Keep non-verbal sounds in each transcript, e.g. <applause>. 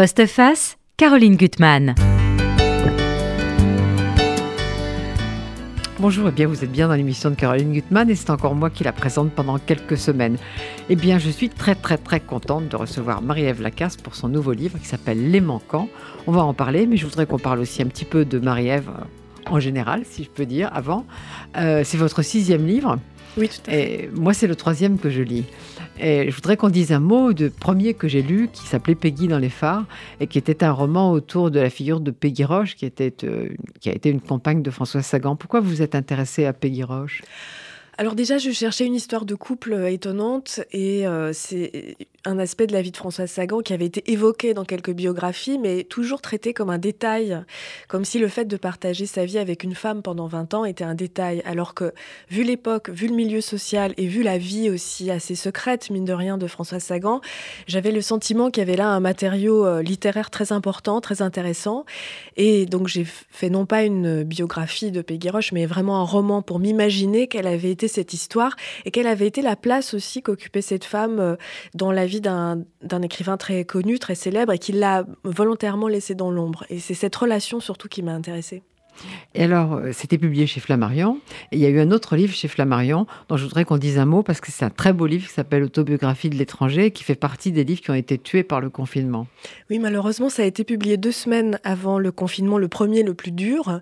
Postface, Caroline Gutmann. Bonjour, et eh bien vous êtes bien dans l'émission de Caroline Gutmann et c'est encore moi qui la présente pendant quelques semaines. Eh bien je suis très très très contente de recevoir Marie-Ève Lacasse pour son nouveau livre qui s'appelle Les Manquants. On va en parler, mais je voudrais qu'on parle aussi un petit peu de Marie-Ève euh, en général, si je peux dire, avant. Euh, c'est votre sixième livre. Oui, tout à fait. Et moi, c'est le troisième que je lis. Je voudrais qu'on dise un mot de premier que j'ai lu, qui s'appelait Peggy dans les phares, et qui était un roman autour de la figure de Peggy Roche, qui, était, euh, qui a été une compagne de François Sagan. Pourquoi vous êtes intéressé à Peggy Roche? Alors déjà, je cherchais une histoire de couple euh, étonnante et euh, c'est un aspect de la vie de Françoise Sagan qui avait été évoqué dans quelques biographies, mais toujours traité comme un détail, comme si le fait de partager sa vie avec une femme pendant 20 ans était un détail, alors que vu l'époque, vu le milieu social et vu la vie aussi assez secrète, mine de rien, de Françoise Sagan, j'avais le sentiment qu'il y avait là un matériau euh, littéraire très important, très intéressant. Et donc j'ai fait non pas une biographie de Peggy mais vraiment un roman pour m'imaginer quelle avait été cette histoire et quelle avait été la place aussi qu'occupait cette femme euh, dans la vie d'un écrivain très connu, très célèbre et qui l'a volontairement laissé dans l'ombre. Et c'est cette relation surtout qui m'a intéressée. Et alors, euh, c'était publié chez Flammarion. Et il y a eu un autre livre chez Flammarion dont je voudrais qu'on dise un mot parce que c'est un très beau livre qui s'appelle Autobiographie de l'étranger, qui fait partie des livres qui ont été tués par le confinement. Oui, malheureusement, ça a été publié deux semaines avant le confinement, le premier, le plus dur.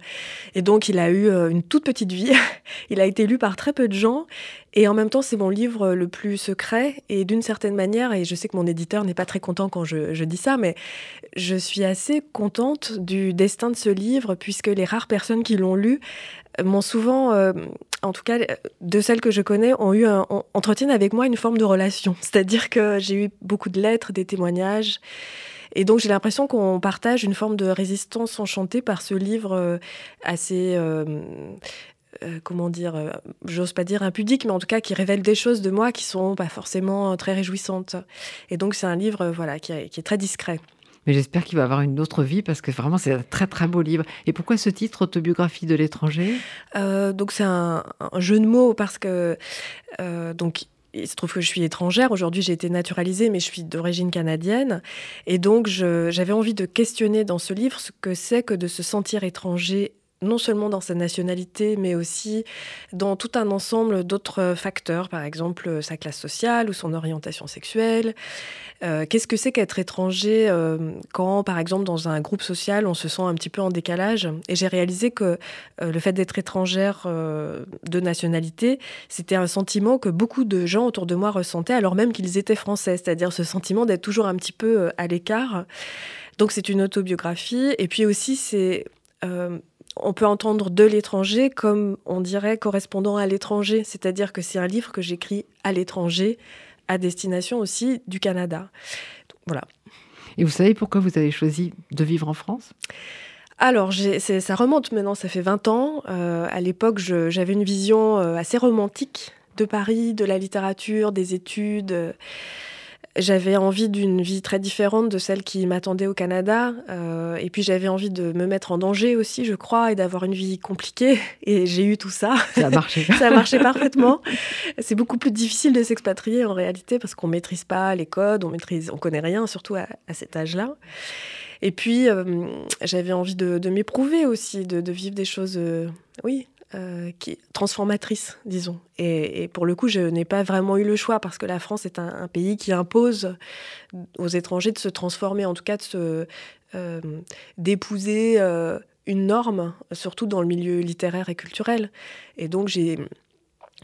Et donc, il a eu euh, une toute petite vie. <laughs> Il a été lu par très peu de gens. Et en même temps, c'est mon livre le plus secret. Et d'une certaine manière, et je sais que mon éditeur n'est pas très content quand je, dis ça, mais je suis assez contente du destin de ce livre, puisque les rares personnes qui l'ont lu m'ont souvent, euh, en tout cas de celles que je connais, ont eu entretiennent avec moi une forme de relation. <laughs> C'est-à-dire que j'ai eu beaucoup de lettres, des témoignages. Et donc j'ai l'impression qu'on partage une forme de résistance enchantée par ce livre euh, assez euh, euh, comment dire, euh, j'ose pas dire impudique, mais en tout cas qui révèle des choses de moi qui sont pas forcément très réjouissantes. Et donc c'est un livre euh, voilà, qui, est très discret. Mais j'espère qu'il va avoir une autre vie parce que vraiment c'est un très très beau livre. Et pourquoi ce titre, Autobiographie de l'étranger? Donc c'est un, jeu de mots parce que donc il se trouve que je suis étrangère. Aujourd'hui, j'ai été naturalisée, mais je suis d'origine canadienne. Et donc, j'avais envie de questionner dans ce livre ce que c'est que de se sentir étranger non seulement dans sa nationalité, mais aussi dans tout un ensemble d'autres facteurs, par exemple sa classe sociale ou son orientation sexuelle. Euh, qu'est-ce que c'est qu'être étranger euh, quand, par exemple, dans un groupe social, on se sent un petit peu en décalage? Et j'ai réalisé que euh, le fait d'être étrangère de nationalité, c'était un sentiment que beaucoup de gens autour de moi ressentaient, alors même qu'ils étaient français, c'est-à-dire ce sentiment d'être toujours un petit peu à l'écart. Donc c'est une autobiographie, et puis aussi c'est on peut entendre de l'étranger comme on dirait correspondant à l'étranger, c'est-à-dire que c'est un livre que j'écris à l'étranger, à destination aussi du Canada. voilà. Et vous savez pourquoi vous avez choisi de vivre en France? Alors, ça remonte maintenant, ça fait 20 ans. Euh, à l'époque, j'avais une vision euh, assez romantique de Paris, de la littérature, des études. J'avais envie d'une vie très différente de celle qui m'attendait au Canada. Euh, et puis j'avais envie de me mettre en danger aussi, je crois, et d'avoir une vie compliquée. Et j'ai eu tout ça. Ça a marché. <laughs> ça a marché parfaitement. C'est beaucoup plus difficile de s'expatrier en réalité parce qu'on maîtrise pas les codes, on maîtrise, on connaît rien, surtout à, cet âge-là. Et puis euh, j'avais envie de, m'éprouver aussi, de, vivre des choses, euh, oui, euh, qui transformatrice, disons. Et, pour le coup, je n'ai pas vraiment eu le choix parce que la France est un, pays qui impose aux étrangers de se transformer, en tout cas de se euh, d'épouser euh, une norme, surtout dans le milieu littéraire et culturel. Et donc j'ai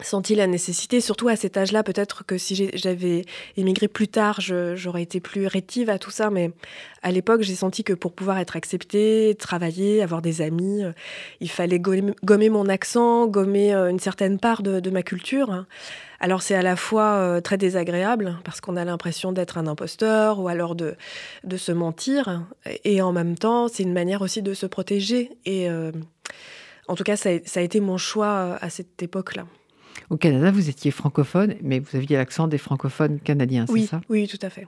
senti la nécessité, surtout à cet âge-là, peut-être que si j'avais émigré plus tard, j'aurais été plus rétive à tout ça, mais à l'époque, j'ai senti que pour pouvoir être acceptée, travailler, avoir des amis, euh, il fallait gommer, mon accent, gommer euh, une certaine part de, ma culture. Alors c'est à la fois euh, très désagréable, parce qu'on a l'impression d'être un imposteur, ou alors de se mentir, et en même temps, c'est une manière aussi de se protéger, et en tout cas, ça a été mon choix à cette époque-là. Au Canada, vous étiez francophone, mais vous aviez l'accent des francophones canadiens, c'est ça? Oui, tout à fait.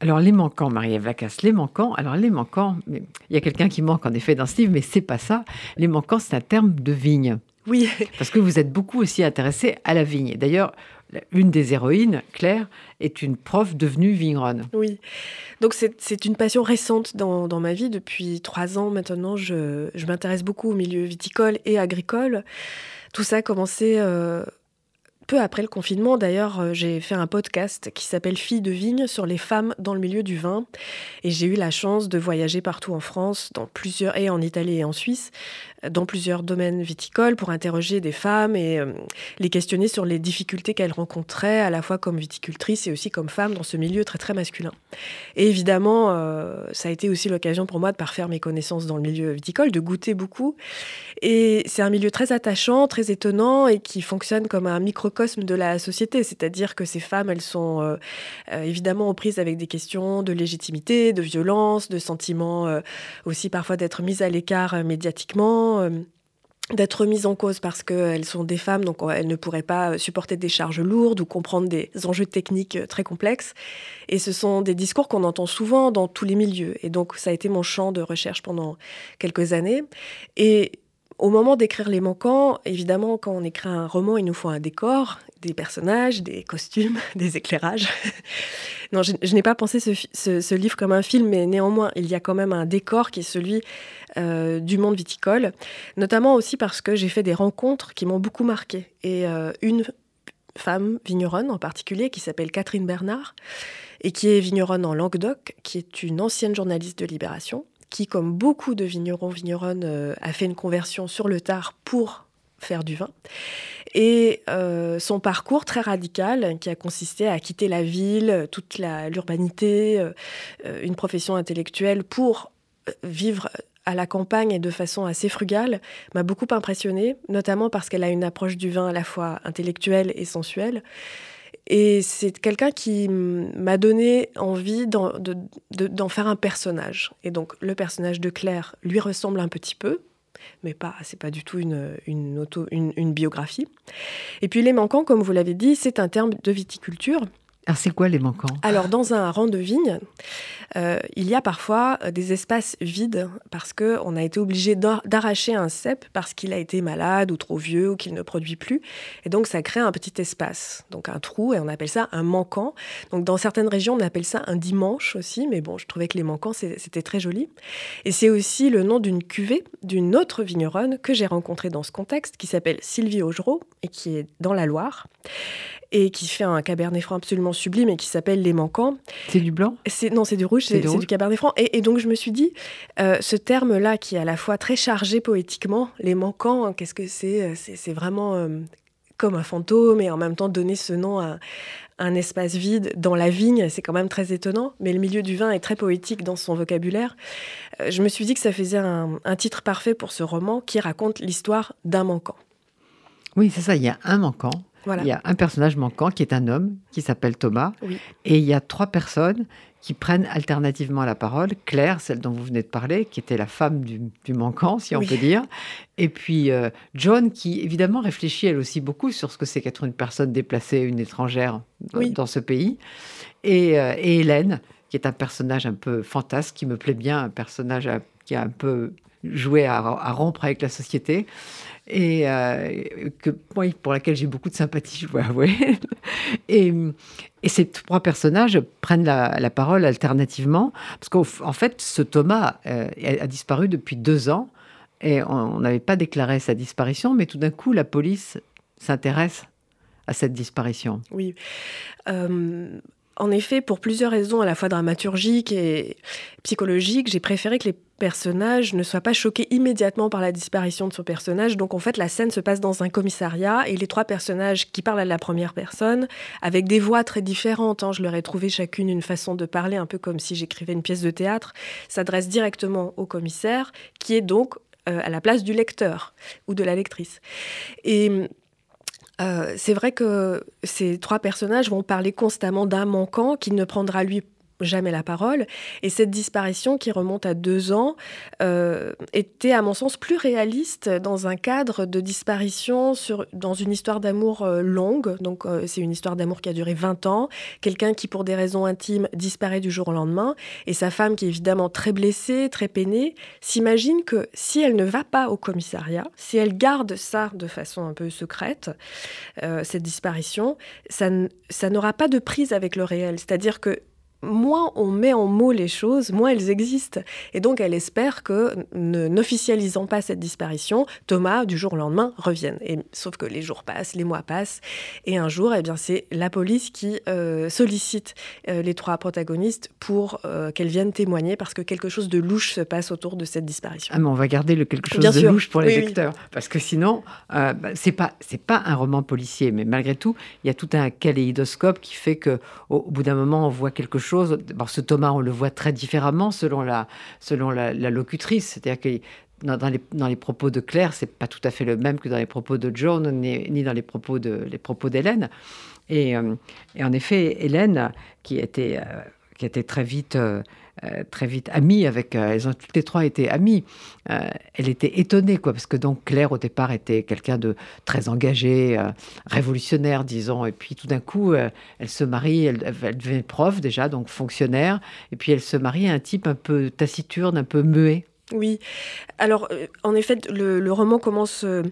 Alors, les manquants, Marie-Ève Lacasse, les manquants, alors les manquants, il y a quelqu'un qui manque en effet dans ce livre, mais c'est pas ça. Les manquants, c'est un terme de vigne. Oui. <laughs> Parce que vous êtes beaucoup aussi intéressé à la vigne. D'ailleurs, une des héroïnes, Claire, est une prof devenue vigneronne. Oui, donc c'est une passion récente dans, dans, ma vie. Depuis trois ans maintenant, je, je m'intéresse beaucoup au milieu viticole et agricole. Tout ça a commencé euh, peu après le confinement, d'ailleurs, euh, j'ai fait un podcast qui s'appelle Filles de vigne sur les femmes dans le milieu du vin. Et j'ai eu la chance de voyager partout en France, dans plusieurs, et en Italie et en Suisse, dans plusieurs domaines viticoles pour interroger des femmes et euh, les questionner sur les difficultés qu'elles rencontraient à la fois comme viticultrices et aussi comme femmes dans ce milieu très très masculin. Et évidemment, euh, ça a été aussi l'occasion pour moi de parfaire mes connaissances dans le milieu viticole, de goûter beaucoup. Et c'est un milieu très attachant, très étonnant et qui fonctionne comme un microcosme de la société. C'est-à-dire que ces femmes, elles sont euh, évidemment aux prises avec des questions de légitimité, de violence, de sentiments aussi parfois d'être mises à l'écart médiatiquement euh, d'être mises en cause parce qu'elles sont des femmes, donc elles ne pourraient pas supporter des charges lourdes ou comprendre des enjeux techniques euh, très complexes. Et ce sont des discours qu'on entend souvent dans tous les milieux. Et donc ça a été mon champ de recherche pendant quelques années. Et au moment d'écrire Les Manquants, évidemment, quand on écrit un roman, il nous faut un décor, des personnages, des costumes, <laughs> des éclairages. <laughs> non, je, n'ai pas pensé ce, livre comme un film, mais néanmoins, il y a quand même un décor qui est celui euh, du monde viticole, notamment aussi parce que j'ai fait des rencontres qui m'ont beaucoup marqué. Et euh, une femme vigneronne en particulier, qui s'appelle Catherine Bernard, et qui est vigneronne en Languedoc, qui est une ancienne journaliste de Libération, qui, comme beaucoup de vignerons, vigneronnes, euh, a fait une conversion sur le tard pour faire du vin. Et son parcours très radical, qui a consisté à quitter la ville, toute l'urbanité, une profession intellectuelle pour vivre à la campagne et de façon assez frugale m'a beaucoup impressionnée, notamment parce qu'elle a une approche du vin à la fois intellectuelle et sensuelle. Et c'est quelqu'un qui m'a donné envie d'en faire un personnage. Et donc le personnage de Claire lui ressemble un petit peu, mais pas, c'est pas du tout une, biographie. Et puis les manquants, comme vous l'avez dit, c'est un terme de viticulture. Alors c'est quoi les manquants? Alors dans un rang de vigne, euh, il y a parfois euh, des espaces vides parce qu'on a été obligé d'arracher un cep parce qu'il a été malade ou trop vieux ou qu'il ne produit plus. Et donc ça crée un petit espace, donc un trou, et on appelle ça un manquant. Donc dans certaines régions, on appelle ça un dimanche aussi, mais bon, je trouvais que les manquants, c'était très joli. Et c'est aussi le nom d'une cuvée d'une autre vigneronne que j'ai rencontrée dans ce contexte, qui s'appelle Sylvie Augereau et qui est dans la Loire et qui fait un cabernet franc absolument sublime et qui s'appelle Les Manquants. C'est du blanc? Non, c'est du rouge, c'est du, cabernet franc. Et, donc je me suis dit, euh, ce terme-là qui est à la fois très chargé poétiquement, Les Manquants, qu'est-ce que c'est euh, C'est vraiment euh, comme un fantôme et en même temps donner ce nom à un espace vide dans la vigne, c'est quand même très étonnant, mais le milieu du vin est très poétique dans son vocabulaire. je me suis dit que ça faisait un, un titre parfait pour ce roman qui raconte l'histoire d'un manquant. Oui, c'est ça, il y a un manquant il y a un personnage manquant qui est un homme qui s'appelle Thomas. Et il y a trois personnes qui prennent alternativement la parole. Claire, celle dont vous venez de parler, qui était la femme du, manquant, si on peut dire. Et puis euh, John, qui évidemment réfléchit elle aussi beaucoup sur ce que c'est qu'être une personne déplacée, une étrangère dans, ce pays. Et, euh, et, Hélène, qui est un personnage un peu fantasque, qui me plaît bien, un personnage euh, qui a un peu joué à, rompre avec la société et euh, que, pour laquelle j'ai beaucoup de sympathie, je dois avouer. <laughs> et, et, ces trois personnages prennent la, parole alternativement, parce qu'en fait, ce Thomas euh, a disparu depuis deux ans, et on n'avait pas déclaré sa disparition, mais tout d'un coup, la police s'intéresse à cette disparition. Oui. Euh, en effet, pour plusieurs raisons à la fois dramaturgiques et psychologiques, j'ai préféré que les personnages ne soient pas choqués immédiatement par la disparition de son personnage. Donc en fait, la scène se passe dans un commissariat et les trois personnages qui parlent à la première personne, avec des voix très différentes, hein, je leur ai trouvé chacune une façon de parler, un peu comme si j'écrivais une pièce de théâtre, s'adressent directement au commissaire, qui est donc euh, à la place du lecteur ou de la lectrice. Et euh, c'est vrai que ces trois personnages vont parler constamment d'un manquant qui ne prendra lui jamais la parole. Et cette disparition, qui remonte à deux ans, euh, était, à mon sens, plus réaliste dans un cadre de disparition sur, dans une histoire d'amour euh, longue. Donc, euh, c'est une histoire d'amour qui a duré 20 ans. Quelqu'un qui, pour des raisons intimes, disparaît du jour au lendemain. Et sa femme, qui est évidemment très blessée, très peinée, s'imagine que si elle ne va pas au commissariat, si elle garde ça de façon un peu secrète, cette disparition, ça, ça n'aura pas de prise avec le réel. C'est-à-dire que moins on met en mots les choses, moins elles existent. Et donc elle espère que, n'officialisant pas cette disparition, Thomas, du jour au lendemain, revienne. Et, sauf que les jours passent, les mois passent, et un jour, eh bien, c'est la police qui euh, sollicite euh, les trois protagonistes pour euh, qu'elles viennent témoigner, parce que quelque chose de louche se passe autour de cette disparition. Ah, mais on va garder le quelque chose de louche pour les lecteurs, parce que sinon, bah, c'est pas c'est pas un roman policier, mais malgré tout, il y a tout un kaléidoscope qui fait que au bout d'un moment, on voit quelque chose ce Thomas, on le voit très différemment selon la, selon la, locutrice. C'est-à-dire que dans, les, dans, les, propos de Claire, c'est pas tout à fait le même que dans les propos de John, ni, dans les propos de les propos d'Hélène. Et, euh, et, en effet, Hélène, qui était, euh, qui était très vite euh, très vite amie avec. Euh, elles ont toutes les trois été amies. Euh, elle était étonnée, quoi, parce que donc Claire au départ était quelqu'un de très engagé, révolutionnaire, disons, et puis tout d'un coup, elle se marie, elle, elle, devient prof déjà, donc fonctionnaire, et puis elle se marie à un type un peu taciturne, un peu muet. Oui, alors euh, en effet, le, roman commence euh,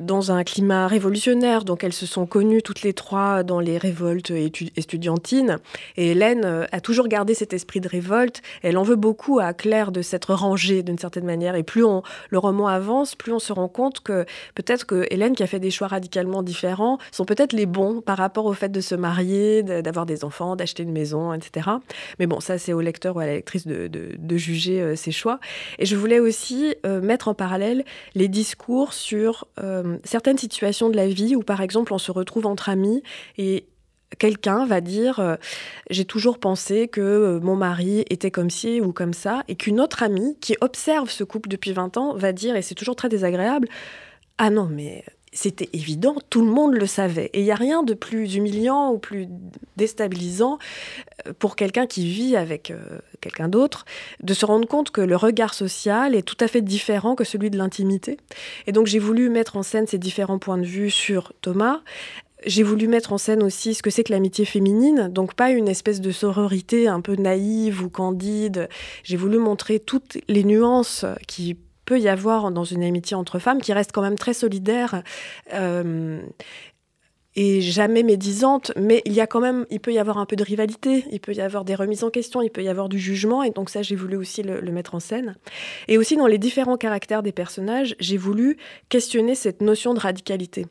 dans un climat révolutionnaire, donc elles se sont connues toutes les trois dans les révoltes estudiantines, et Hélène euh, a toujours gardé cet esprit de révolte, elle en veut beaucoup à Claire de s'être rangée d'une certaine manière, et plus on, le roman avance, plus on se rend compte que peut-être que Hélène, qui a fait des choix radicalement différents, sont peut-être les bons par rapport au fait de se marier, d'avoir des enfants, d'acheter une maison, etc. Mais bon, ça c'est au lecteur ou à la lectrice de, de juger ses choix. Et je voulais aussi euh, mettre en parallèle les discours sur euh, certaines situations de la vie où, par exemple, on se retrouve entre amis et quelqu'un va dire euh, j'ai toujours pensé que mon mari était comme ci ou comme ça et qu'une autre amie qui observe ce couple depuis 20 ans va dire et c'est toujours très désagréable ah non mais c'était évident, tout le monde le savait. Et il n'y a rien de plus humiliant ou plus déstabilisant euh, pour quelqu'un qui vit avec euh, quelqu'un d'autre, de se rendre compte que le regard social est tout à fait différent que celui de l'intimité. Et donc j'ai voulu mettre en scène ces différents points de vue sur Thomas. J'ai voulu mettre en scène aussi ce que c'est que l'amitié féminine, donc pas une espèce de sororité un peu naïve ou candide. J'ai voulu montrer toutes les nuances qui peut y avoir dans une amitié entre femmes qui reste quand même très solidaire. Euh, et jamais médisante, mais il y a quand même, il peut y avoir un peu de rivalité, il peut y avoir des remises en question, il peut y avoir du jugement, et donc ça, j'ai voulu aussi le, mettre en scène. Et aussi dans les différents caractères des personnages, j'ai voulu questionner cette notion de radicalité.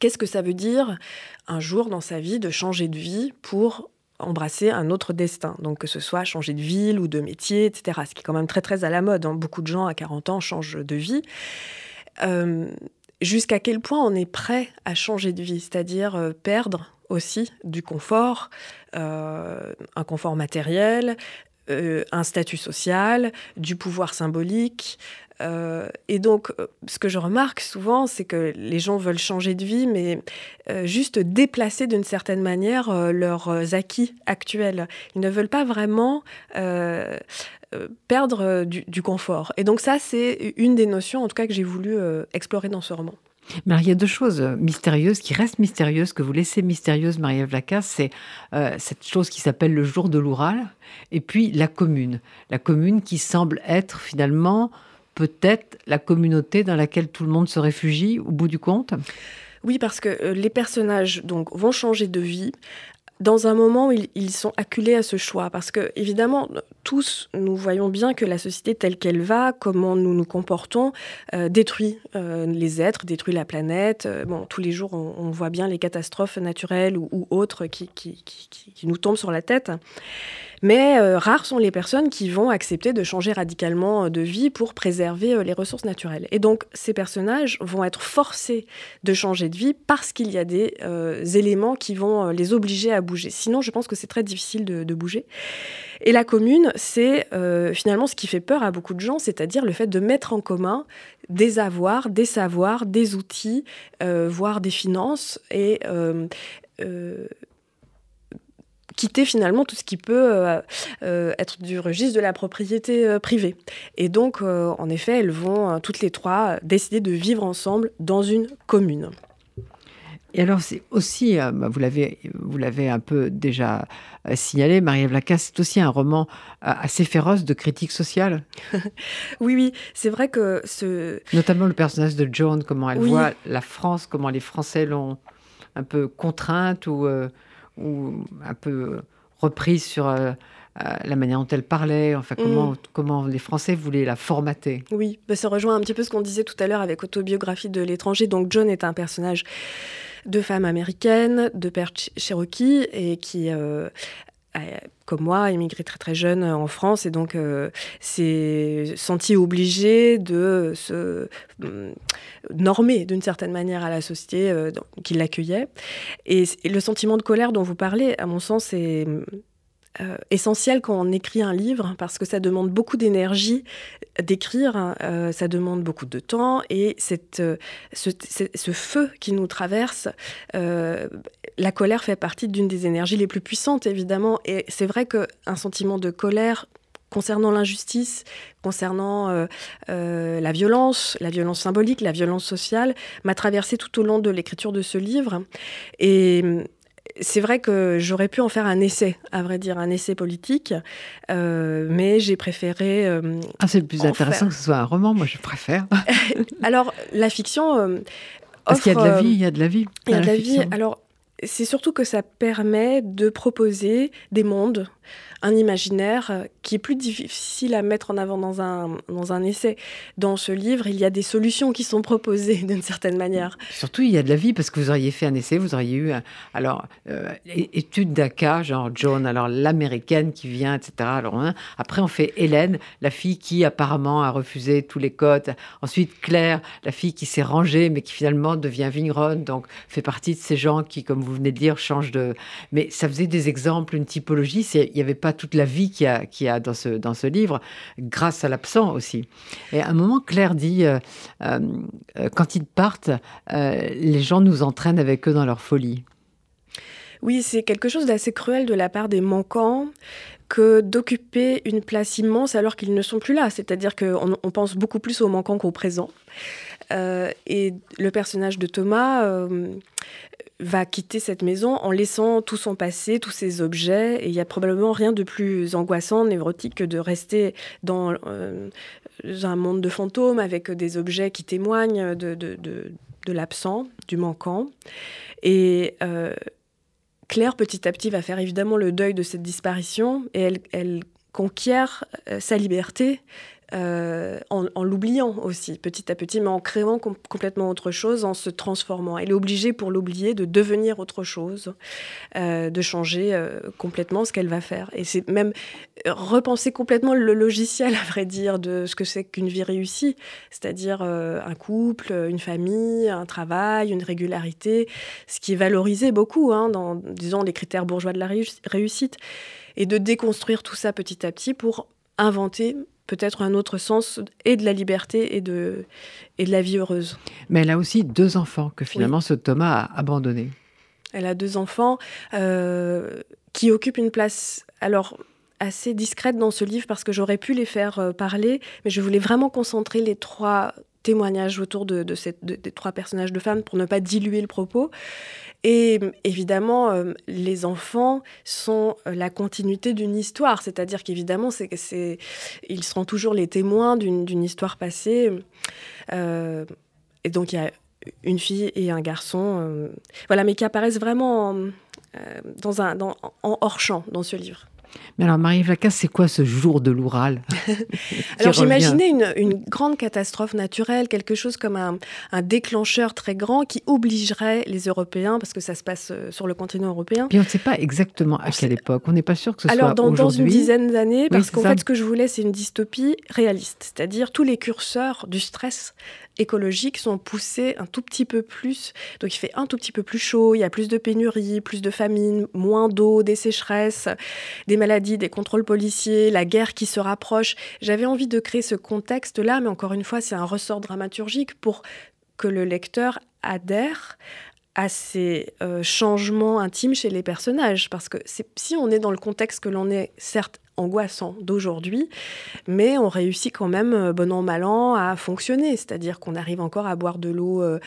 Qu'est-ce que ça veut dire un jour dans sa vie de changer de vie pour embrasser un autre destin. Donc que ce soit changer de ville ou de métier, etc. Ce qui est quand même très très à la mode. Hein. Beaucoup de gens à 40 ans changent de vie. Euh, jusqu'à quel point on est prêt à changer de vie, c'est-à-dire euh, perdre aussi du confort, euh, un confort matériel, un statut social, du pouvoir symbolique, euh, et donc, euh, ce que je remarque souvent, c'est que les gens veulent changer de vie, mais euh, juste déplacer d'une certaine manière leurs acquis actuels. Ils ne veulent pas vraiment perdre du, du, confort. Et donc ça, c'est une des notions, en tout cas, que j'ai voulu explorer dans ce roman. Mais il y a deux choses mystérieuses qui restent mystérieuses, que vous laissez mystérieuses, Marie-Ève Lacasse, c'est cette chose qui s'appelle le jour de l'Oural, et puis la commune. La commune qui semble être finalement peut-être la communauté dans laquelle tout le monde se réfugie au bout du compte? Oui, parce que euh, les personnages donc vont changer de vie dans un moment où ils, sont acculés à ce choix. Parce que, évidemment, tous, nous voyons bien que la société telle qu'elle va, comment nous nous comportons, euh, détruit euh, les êtres, détruit la planète. Bon, tous les jours, on, voit bien les catastrophes naturelles ou, autres qui, nous tombent sur la tête. Mais rares sont les personnes qui vont accepter de changer radicalement de vie pour préserver les ressources naturelles. Et donc, ces personnages vont être forcés de changer de vie parce qu'il y a des éléments qui vont les obliger à bouger. Sinon, je pense que c'est très difficile de, bouger. Et la commune, c'est euh, finalement ce qui fait peur à beaucoup de gens, c'est-à-dire le fait de mettre en commun des avoirs, des savoirs, des outils, euh, voire des finances, et euh, quitter finalement tout ce qui peut euh, euh, être du registre de la propriété euh, privée. Et donc, en effet, elles vont toutes les trois décider de vivre ensemble dans une commune. Et alors, c'est aussi, bah, vous l'avez, vous l'avez un peu déjà signalé, Marie-Ève Lacasse, c'est aussi un roman assez féroce de critique sociale. <laughs> oui, oui, c'est vrai que ce... Notamment le personnage de Joan, comment elle voit la France, comment les Français l'ont un peu contrainte ou ou un peu reprise sur euh, euh, la manière dont elle parlait, enfin mm. comment, comment les Français voulaient la formater. Oui, bah, ça rejoint un petit peu ce qu'on disait tout à l'heure avec Autobiographie de l'étranger. Donc John est un personnage de femme américaine, de père cherokee, et qui euh, comme moi, immigré très très jeune en France et donc euh, s'est senti obligé de se mm, normer d'une certaine manière à la société euh, qui l'accueillait. Et, et, le sentiment de colère dont vous parlez, à mon sens, est euh, essentiel quand on écrit un livre parce que ça demande beaucoup d'énergie d'écrire, hein. euh, ça demande beaucoup de temps et cette, euh, ce, feu qui nous traverse, la colère fait partie d'une des énergies les plus puissantes évidemment et c'est vrai qu'un sentiment de colère concernant l'injustice, concernant la violence, la violence symbolique, la violence sociale, m'a traversé tout au long de l'écriture de ce livre. Et c'est vrai que j'aurais pu en faire un essai, à vrai dire, un essai politique, euh, mais j'ai préféré. Euh, ah, c'est le plus intéressant que ce soit un roman, moi je préfère. <laughs> Alors, la fiction. Euh, Parce qu'il y a de la vie, il y a de la vie. Il y a de la, vie. Alors, c'est surtout que ça permet de proposer des mondes un imaginaire euh, qui est plus difficile à mettre en avant dans un, dans un essai. Dans ce livre, il y a des solutions qui sont proposées <laughs> d'une certaine manière. Surtout, il y a de la vie parce que vous auriez fait un essai, vous auriez eu, alors, euh, étude d'ACA, genre John, alors l'américaine qui vient, etc. Alors, hein, après, on fait Hélène, la fille qui apparemment a refusé tous les codes. Ensuite, Claire, la fille qui s'est rangée, mais qui finalement devient vigneronne, donc fait partie de ces gens qui, comme vous venez de dire, changent de. Mais ça faisait des exemples, une typologie. Il n'y avait pas toute la vie qu'il y a, a dans, ce, dans ce livre, grâce à l'absent aussi. Et à un moment, Claire dit, euh, euh, quand ils partent, euh, les gens nous entraînent avec eux dans leur folie. Oui, c'est quelque chose d'assez cruel de la part des manquants que d'occuper une place immense alors qu'ils ne sont plus là. C'est-à-dire qu'on on pense beaucoup plus aux manquants qu'au présent. et le personnage de Thomas va quitter cette maison en laissant tout son passé, tous ses objets. Et il y a probablement rien de plus angoissant, névrotique que de rester dans euh, un monde de fantômes avec des objets qui témoignent de, de, de, l'absent, du manquant. Et euh, Claire, petit à petit, va faire évidemment le deuil de cette disparition et elle, elle conquiert euh, sa liberté euh, en, l'oubliant aussi, petit à petit, mais en créant complètement autre chose, en se transformant. Elle est obligée, pour l'oublier, de devenir autre chose, euh, de changer euh, complètement ce qu'elle va faire. Et c'est même repenser complètement le logiciel, à vrai dire, de ce que c'est qu'une vie réussie, c'est-à-dire un couple, une famille, un travail, une régularité, ce qui est valorisé beaucoup hein, dans, disons, les critères bourgeois de la réussite, et de déconstruire tout ça petit à petit pour inventer peut-être un autre sens et de la liberté et de, et de la vie heureuse. Mais elle a aussi deux enfants que finalement ce Thomas a abandonnés. Elle a deux enfants euh, qui occupent une place alors assez discrète dans ce livre parce que j'aurais pu les faire euh, parler, mais je voulais vraiment concentrer les trois témoignages autour de, des trois personnages de femmes pour ne pas diluer le propos. Et évidemment, euh, les enfants sont euh, la continuité d'une histoire, c'est-à-dire qu'évidemment, c'est, ils seront toujours les témoins d'une, histoire passée. Euh, et donc, il y a une fille et un garçon, voilà, mais qui apparaissent vraiment dans un, en hors champ dans ce livre. Mais alors, Marie-Ève c'est quoi ce jour de l'Oural <laughs> Alors, j'imaginais une, grande catastrophe naturelle, quelque chose comme un, déclencheur très grand qui obligerait les Européens, parce que ça se passe euh, sur le continent européen. Puis on ne sait pas exactement à quelle époque. On n'est pas sûr que ce alors, soit dans, dans une dizaine d'années, parce qu'en fait, ce que je voulais, c'est une dystopie réaliste, c'est-à-dire tous les curseurs du stress écologiques sont poussés un tout petit peu plus. Donc il fait un tout petit peu plus chaud, il y a plus de pénuries, plus de famine, moins d'eau, des sécheresses, des maladies, des contrôles policiers, la guerre qui se rapproche. J'avais envie de créer ce contexte-là, mais encore une fois, c'est un ressort dramaturgique pour que le lecteur adhère à ces euh, changements intimes chez les personnages. Parce que si on est dans le contexte que l'on est, certes angoissant d'aujourd'hui, mais on réussit quand même, euh, bon an, mal an, à fonctionner. C'est-à-dire qu'on arrive encore à boire de l'eau euh,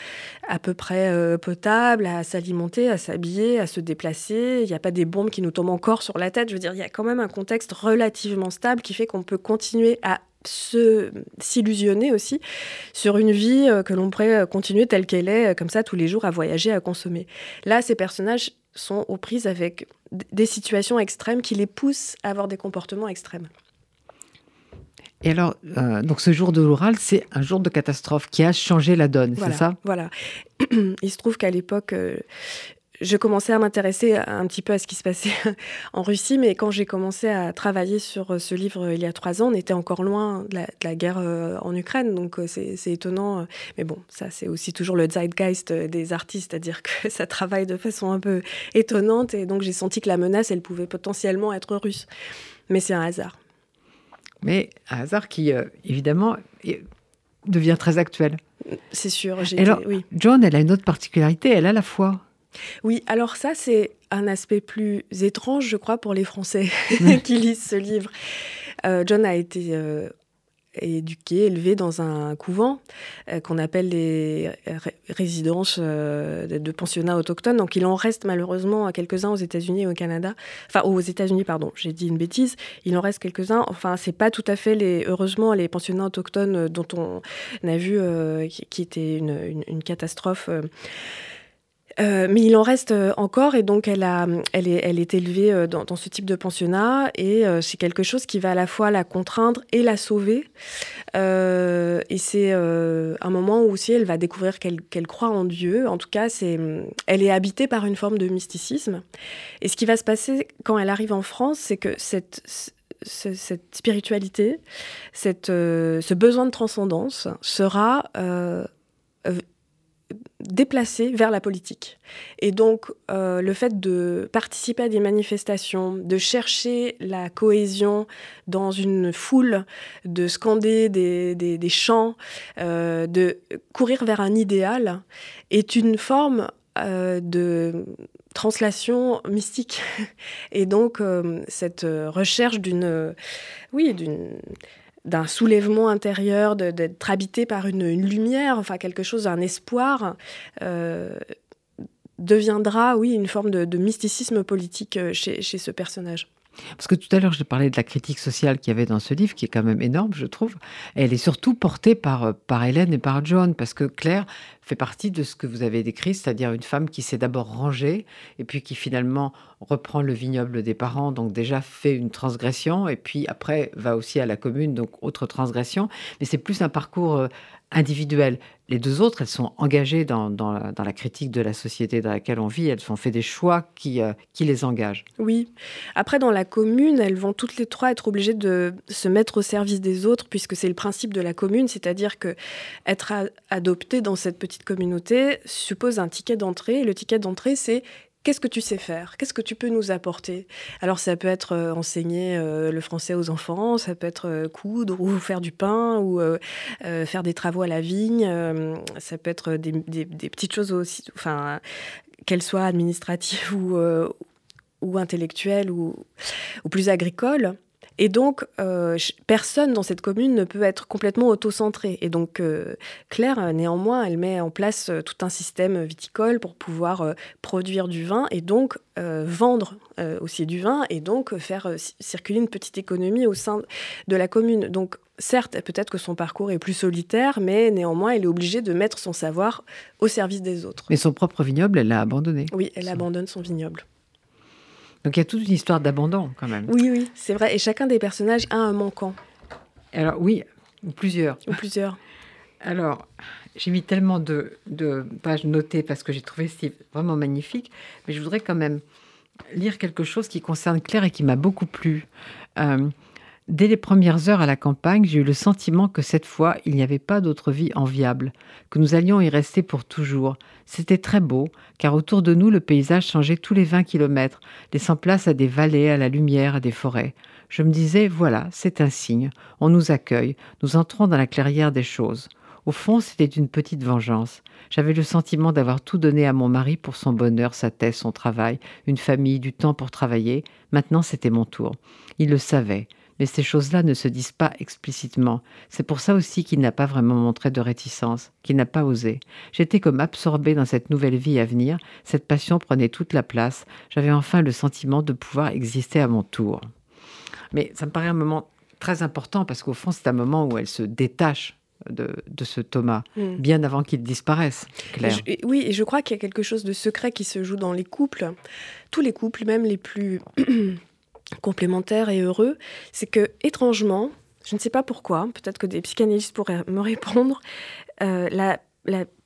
à peu près potable, à s'alimenter, à s'habiller, à se déplacer. Il n'y a pas des bombes qui nous tombent encore sur la tête. Je veux dire, il y a quand même un contexte relativement stable qui fait qu'on peut continuer à s'illusionner aussi sur une vie euh, que l'on pourrait euh, continuer telle qu'elle est, euh, comme ça, tous les jours, à voyager, à consommer. Là, ces personnages sont aux prises avec des situations extrêmes qui les poussent à avoir des comportements extrêmes. Et alors, donc ce jour de l'oral, c'est un jour de catastrophe qui a changé la donne, c'est ça? Voilà. <clears throat> Il se trouve qu'à l'époque, je commençais à m'intéresser un petit peu à ce qui se passait <laughs> en Russie, mais quand j'ai commencé à travailler sur euh, ce livre euh, il y a trois ans, on était encore loin de la, guerre euh, en Ukraine, donc c'est étonnant. Mais bon, ça c'est aussi toujours le zeitgeist des artistes, c'est-à-dire que <laughs> ça travaille de façon un peu étonnante, et donc j'ai senti que la menace, elle pouvait potentiellement être russe. Mais c'est un hasard. Mais un hasard qui, évidemment, devient très actuel. C'est sûr. Alors, oui. John, elle a une autre particularité, elle a la foi. Oui, alors ça, c'est un aspect plus étrange, je crois, pour les Français <laughs> qui lisent ce livre. Euh, John a été euh, éduqué, élevé dans un couvent euh, qu'on appelle les résidences de, pensionnats autochtones. Donc il en reste malheureusement à quelques-uns aux États-Unis et au Canada. Enfin, aux États-Unis, pardon, j'ai dit une bêtise. Il en reste quelques-uns. Enfin, c'est pas tout à fait les, heureusement, les pensionnats autochtones dont on a vu qui, était une, une catastrophe. Euh, mais il en reste euh, encore et donc elle, est, élevée euh, dans, ce type de pensionnat et c'est quelque chose qui va à la fois la contraindre et la sauver. et c'est un moment où aussi elle va découvrir qu'elle croit en Dieu. En tout cas, elle est habitée par une forme de mysticisme. Et ce qui va se passer quand elle arrive en France, c'est que cette, spiritualité, ce besoin de transcendance sera déplacé vers la politique. Et donc, euh, le fait de participer à des manifestations, de chercher la cohésion dans une foule, de scander des, des, chants, euh, de courir vers un idéal, est une forme euh, de translation mystique. <laughs> Et donc, cette recherche d'une... oui, d'une d'un soulèvement intérieur, d'être habité par une, lumière, enfin quelque chose, un espoir, euh, deviendra, oui, une forme de, mysticisme politique euh, chez, ce personnage. Parce que tout à l'heure, j'ai parlé de la critique sociale qu'il y avait dans ce livre, qui est quand même énorme, je trouve. elle est surtout portée par, euh, par Hélène et par John, parce que Claire fait partie de ce que vous avez décrit, c'est-à-dire une femme qui s'est d'abord rangée, et puis qui finalement reprend le vignoble des parents, donc déjà fait une transgression, et puis après va aussi à la commune, donc autre transgression. Mais c'est plus un parcours euh, Les deux autres, elles sont engagées dans, la, critique de la société dans laquelle on vit. Elles ont fait des choix qui, euh, qui les engagent. Oui. Après, dans la commune, elles vont toutes les trois être obligées de se mettre au service des autres, puisque c'est le principe de la commune, c'est-à-dire que être adopté dans cette petite communauté suppose un ticket d'entrée. Le ticket d'entrée, c'est Qu'est-ce que tu sais faire? Qu'est-ce que tu peux nous apporter? Alors ça peut être euh, enseigner euh, le français aux enfants, ça peut être euh, coudre ou faire du pain ou faire des travaux à la vigne, ça peut être des, petites choses aussi, qu'elles soient administratives <laughs> ou, intellectuelles ou plus agricoles. Et donc, euh, personne dans cette commune ne peut être complètement auto-centré. Et donc, euh, Claire, néanmoins, elle met en place euh, tout un système viticole pour pouvoir produire du vin et donc vendre aussi du vin et donc faire circuler une petite économie au sein de la commune. Donc, certes, peut-être que son parcours est plus solitaire, mais néanmoins, elle est obligée de mettre son savoir au service des autres. Mais son propre vignoble, elle l'a abandonné. Oui, elle abandonne son vignoble. Donc il y a toute une histoire d'abandon quand même. Oui, oui, c'est vrai. Et chacun des personnages a un manquant. Alors oui, ou plusieurs. Ou plusieurs. <laughs> Alors, j'ai mis tellement de, pages notées parce que j'ai trouvé c'est vraiment magnifique, mais je voudrais quand même lire quelque chose qui concerne Claire et qui m'a beaucoup plu. Euh, Dès les premières heures à la campagne, j'ai eu le sentiment que cette fois, il n'y avait pas d'autre vie enviable, que nous allions y rester pour toujours. C'était très beau, car autour de nous, le paysage changeait tous les 20 kilomètres, laissant place à des vallées, à la lumière, à des forêts. Je me disais, voilà, c'est un signe, on nous accueille, nous entrons dans la clairière des choses. Au fond, c'était une petite vengeance. J'avais le sentiment d'avoir tout donné à mon mari pour son bonheur, sa thèse, son travail, une famille, du temps pour travailler. Maintenant, c'était mon tour. Il le savait. Mais ces choses-là ne se disent pas explicitement. C'est pour ça aussi qu'il n'a pas vraiment montré de réticence, qu'il n'a pas osé. J'étais comme absorbée dans cette nouvelle vie à venir, cette passion prenait toute la place, j'avais enfin le sentiment de pouvoir exister à mon tour. Mais ça me paraît un moment très important parce qu'au fond, c'est un moment où elle se détache de, ce Thomas, mm. bien avant qu'il disparaisse. Claire. oui, et je crois qu'il y a quelque chose de secret qui se joue dans les couples, tous les couples, même les plus <clears throat> complémentaires et heureux, c'est que étrangement, je ne sais pas pourquoi, peut-être que des psychanalystes pourraient me répondre, euh, la,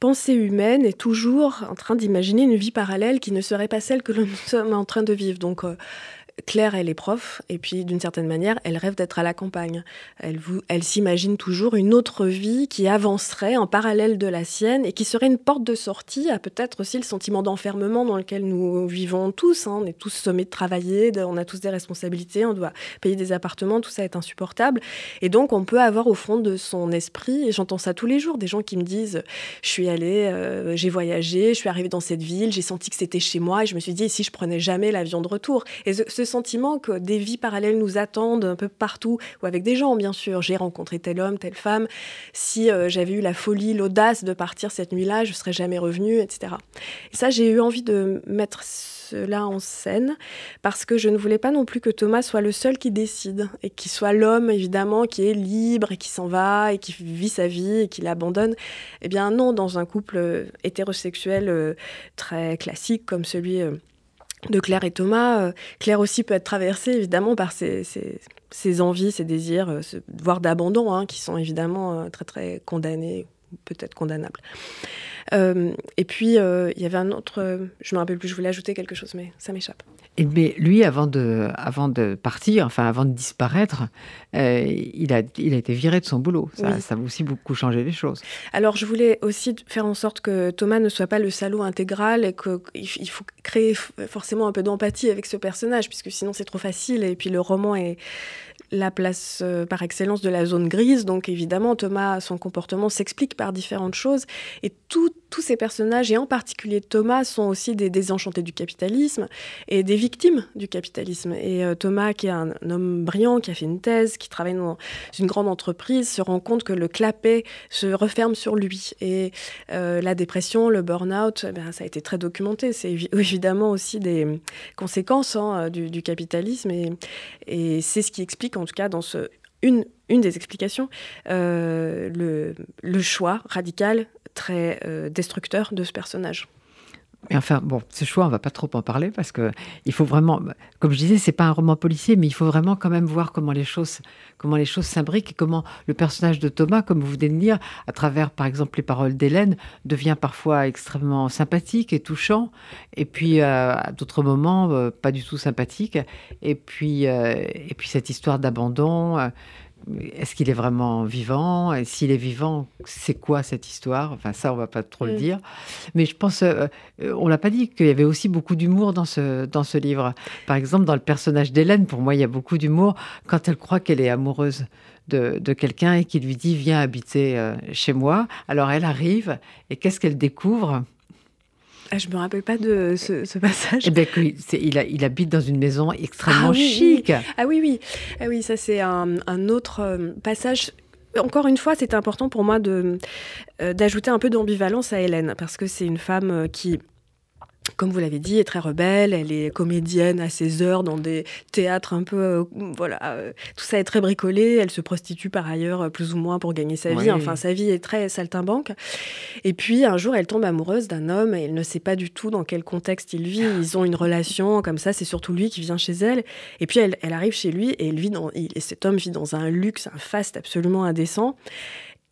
pensée humaine est toujours en train d'imaginer une vie parallèle qui ne serait pas celle que nous sommes en train de vivre. Donc, euh, Claire, elle est prof, et puis d'une certaine manière, elle rêve d'être à la campagne. Elle, elle s'imagine toujours une autre vie qui avancerait en parallèle de la sienne et qui serait une porte de sortie à peut-être aussi le sentiment d'enfermement dans lequel nous vivons tous. Hein. On est tous sommés de travailler, on a tous des responsabilités, on doit payer des appartements, tout ça est insupportable. Et donc, on peut avoir au fond de son esprit, et j'entends ça tous les jours, des gens qui me disent Je suis allée, euh, j'ai voyagé, je suis arrivée dans cette ville, j'ai senti que c'était chez moi, et je me suis dit, si je prenais jamais l'avion de retour? Sentiment que des vies parallèles nous attendent un peu partout, ou avec des gens, bien sûr. J'ai rencontré tel homme, telle femme. Si euh, j'avais eu la folie, l'audace de partir cette nuit-là, je serais jamais revenue, etc. Et ça, j'ai eu envie de mettre cela en scène parce que je ne voulais pas non plus que Thomas soit le seul qui décide et qui soit l'homme évidemment qui est libre et qui s'en va et qui vit sa vie et qui l'abandonne. Eh bien non, dans un couple euh, hétérosexuel euh, très classique comme celui de Claire et Thomas. Euh, Claire aussi peut être traversée évidemment par ses, envies, ses désirs, euh, voire d'abandon, hein, qui sont évidemment euh, très très condamnés, peut-être condamnables. Et puis il y avait un autre, je me rappelle plus, je voulais ajouter quelque chose, mais ça m'échappe. Et mais lui, avant de, avant de partir, enfin avant de disparaître, euh, il, a, il a été viré de son boulot. Ça, ça a aussi beaucoup changé les choses. Alors je voulais aussi faire en sorte que Thomas ne soit pas le salaud intégral et qu'il faut créer forcément un peu d'empathie avec ce personnage, puisque sinon c'est trop facile. Et puis le roman est la place euh, par excellence de la zone grise. Donc évidemment, Thomas, son comportement s'explique par différentes choses. Et tous ces personnages, et en particulier Thomas, sont aussi des désenchantés du capitalisme et des victimes du capitalisme. Et euh, Thomas, qui est un, homme brillant, qui a fait une thèse, qui travaille dans une grande entreprise, se rend compte que le clapet se referme sur lui. Et euh, la dépression, le burn-out, eh ça a été très documenté. C'est <laughs> évidemment aussi des conséquences hein, du, capitalisme. Et, et c'est ce qui explique en tout cas dans une, des explications, euh, le, le, choix radical, très euh, destructeur de ce personnage. Mais enfin, bon, ce choix, on va pas trop en parler parce que il faut vraiment, comme je disais, c'est pas un roman policier, mais il faut vraiment quand même voir comment les choses, comment les choses s'imbriquent et comment le personnage de Thomas, comme vous venez de dire, à travers, par exemple, les paroles d'Hélène, devient parfois extrêmement sympathique et touchant, et puis euh, à d'autres moments, euh, pas du tout sympathique. Et puis, euh, et puis cette histoire d'abandon est-ce qu'il est vraiment vivant? Et s'il est vivant, c'est quoi cette histoire? Enfin, ça, on va pas trop le mm. dire. Mais je pense, euh, on l'a pas dit, qu'il y avait aussi beaucoup d'humour dans ce, dans ce livre. Par exemple, dans le personnage d'Hélène, pour moi, il y a beaucoup d'humour quand elle croit qu'elle est amoureuse de, quelqu'un et qui lui dit Viens habiter euh, chez moi. Alors elle arrive et qu'est-ce qu'elle découvre? Ah, je me rappelle pas de ce, passage. Eh ben, il, il, habite dans une maison extrêmement ah chic. Ah oui, oui. Ah oui, ça c'est un, autre euh, passage encore une fois, c'est important pour moi de euh, d'ajouter un peu d'ambivalence à Hélène parce que c'est une femme euh, qui comme vous l'avez dit, est très rebelle. Elle est comédienne à ses heures dans des théâtres un peu, euh, voilà, euh, tout ça est très bricolé. Elle se prostitue par ailleurs euh, plus ou moins pour gagner sa vie. Enfin, sa vie est très saltimbanque. Et puis un jour, elle tombe amoureuse d'un homme et elle ne sait pas du tout dans quel contexte il vit. Ils ont une relation comme ça. C'est surtout lui qui vient chez elle. Et puis elle, arrive chez lui et elle vit dans, et cet homme vit dans un luxe, un faste absolument indécent.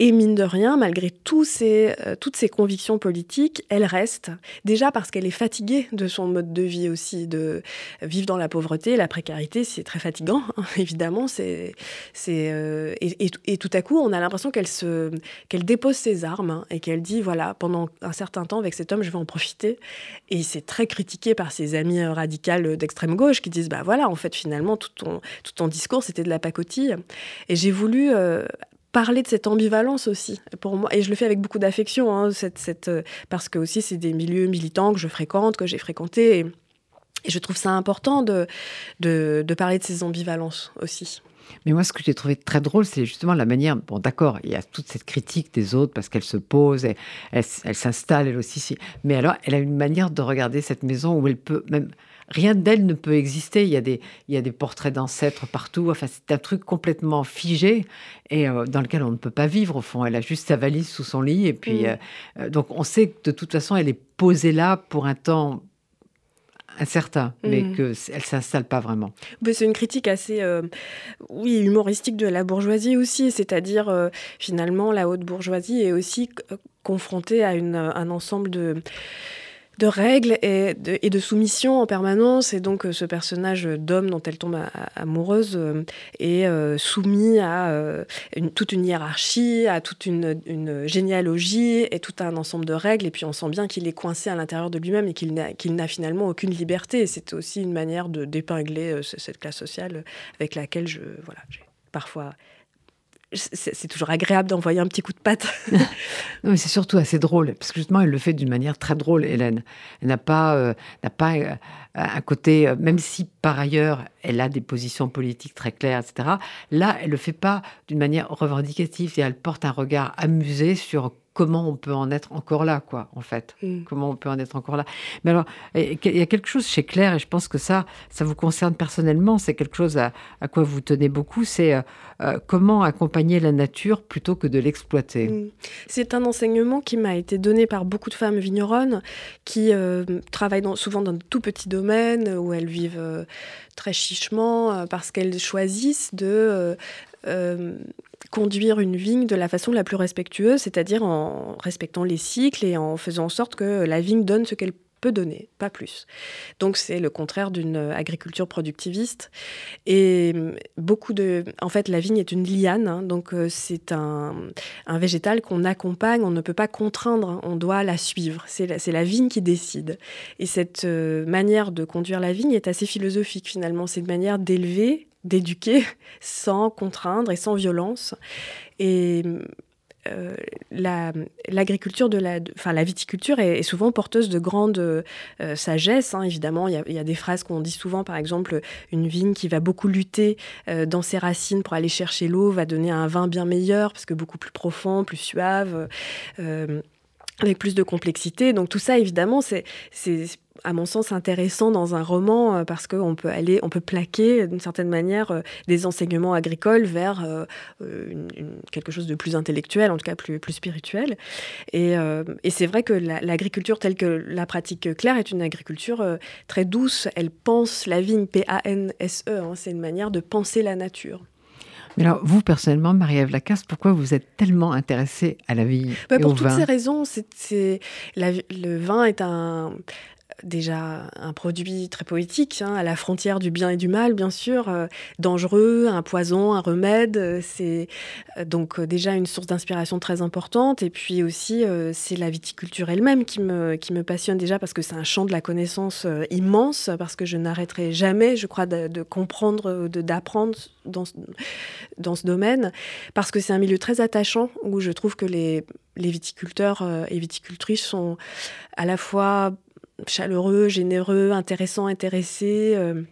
Et mine de rien, malgré tous ces, euh, toutes ces convictions politiques, elle reste. Déjà parce qu'elle est fatiguée de son mode de vie aussi, de vivre dans la pauvreté, la précarité, c'est très fatigant, hein, <laughs> évidemment. Euh, et, tout à coup, on a l'impression qu'elle, se, dépose ses armes hein, et qu'elle dit, voilà, pendant un certain temps avec cet homme, je vais en profiter. Et c'est très critiqué par ses amis euh, radicales d'extrême gauche qui disent, bah voilà, en fait, finalement, tout ton, tout ton discours, c'était de la pacotille. Et j'ai voulu parler de cette ambivalence aussi pour moi et je le fais avec beaucoup d'affection hein, cette, euh, parce que aussi c'est des milieux militants que je fréquente que j'ai fréquenté et, je trouve ça important de, de, parler de ces ambivalences aussi. Mais moi, ce que j'ai trouvé très drôle, c'est justement la manière. Bon, d'accord, il y a toute cette critique des autres parce qu'elle se pose, elle, elle s'installe elle aussi. Mais alors, elle a une manière de regarder cette maison où elle peut même rien d'elle ne peut exister. Il y a des, il y a des portraits d'ancêtres partout. Enfin, c'est un truc complètement figé et euh, dans lequel on ne peut pas vivre au fond. Elle a juste sa valise sous son lit et puis mm. euh, euh, donc on sait que de toute façon elle est posée là pour un temps incertain, mais mm. que elle s'installe pas vraiment. C'est une critique assez, oui, humoristique de la bourgeoisie aussi, c'est-à-dire finalement la haute bourgeoisie est aussi confrontée à une, un ensemble de de règles et de, et soumission en permanence. Et donc, euh, ce personnage d'homme dont elle tombe amoureuse euh, est euh, soumis à toute une hiérarchie, à toute une, généalogie et tout un ensemble de règles. Et puis, on sent bien qu'il est coincé à l'intérieur de lui-même et qu'il n'a finalement aucune liberté. C'est aussi une manière de d'épingler cette classe sociale avec laquelle je, voilà, j'ai parfois c'est toujours agréable d'envoyer un petit coup de patte. <laughs> non, mais c'est surtout assez drôle, parce que justement, elle le fait d'une manière très drôle, Hélène. Elle n'a pas, euh, pas euh, un côté, euh, même si par ailleurs, elle a des positions politiques très claires, etc. Là, elle le fait pas d'une manière revendicative, et elle porte un regard amusé sur comment on peut en être encore là, quoi, en fait. Mm. Comment on peut en être encore là. Mais alors, il y a quelque chose chez Claire, et je pense que ça, ça vous concerne personnellement, c'est quelque chose à, quoi vous tenez beaucoup, c'est euh, euh, comment accompagner la nature plutôt que de l'exploiter. Mm. C'est un enseignement qui m'a été donné par beaucoup de femmes vigneronnes qui euh, travaillent souvent dans de tout petits domaines où elles vivent très chichement parce qu'elles choisissent de conduire une vigne de la façon la plus respectueuse, c'est-à-dire en respectant les cycles et en faisant en sorte que la vigne donne ce qu'elle peut donner, pas plus. Donc c'est le contraire d'une agriculture productiviste. Et beaucoup de... En fait, la vigne est une liane, hein, donc euh, c'est un, végétal qu'on accompagne, on ne peut pas contraindre, hein, on doit la suivre. C'est la, la, vigne qui décide. Et cette euh, manière de conduire la vigne est assez philosophique finalement. C'est une manière d'élever d'éduquer sans contraindre et sans violence. Et euh, l'agriculture de la, enfin la viticulture est, souvent porteuse de grande euh, sagesse. Hein, évidemment, il y, a, des phrases qu'on dit souvent, par exemple, une vigne qui va beaucoup lutter euh, dans ses racines pour aller chercher l'eau va donner un vin bien meilleur parce que beaucoup plus profond, plus suave avec plus de complexité. Donc tout ça, évidemment, c'est à mon sens intéressant dans un roman euh, parce qu'on peut aller, on peut plaquer d'une certaine manière euh, des enseignements agricoles vers euh, quelque chose de plus intellectuel, en tout cas plus, plus spirituel. Et, c'est vrai que l'agriculture telle que la pratique Claire est une agriculture très douce. Elle pense la vigne, P-A-N-S-E. Hein. c'est une manière de penser la nature. Mais alors, vous, personnellement, Marie-Ève Lacasse, pourquoi vous êtes tellement intéressée à la vigne bah, et Pour au toutes ces raisons. C'est, le vin est un, déjà un produit très poétique, hein, à la frontière du bien et du mal, bien sûr, euh, dangereux, un poison, un remède. Euh, c'est euh, donc déjà une source d'inspiration très importante. Et puis aussi, c'est la viticulture elle-même qui me, qui me passionne déjà parce que c'est un champ de la connaissance immense, parce que je n'arrêterai jamais, je crois, de, comprendre, d'apprendre dans, dans ce domaine, parce que c'est un milieu très attachant où je trouve que les, les viticulteurs et viticultrices sont à la fois chaleureux, généreux, intéressant, intéressé. Euh,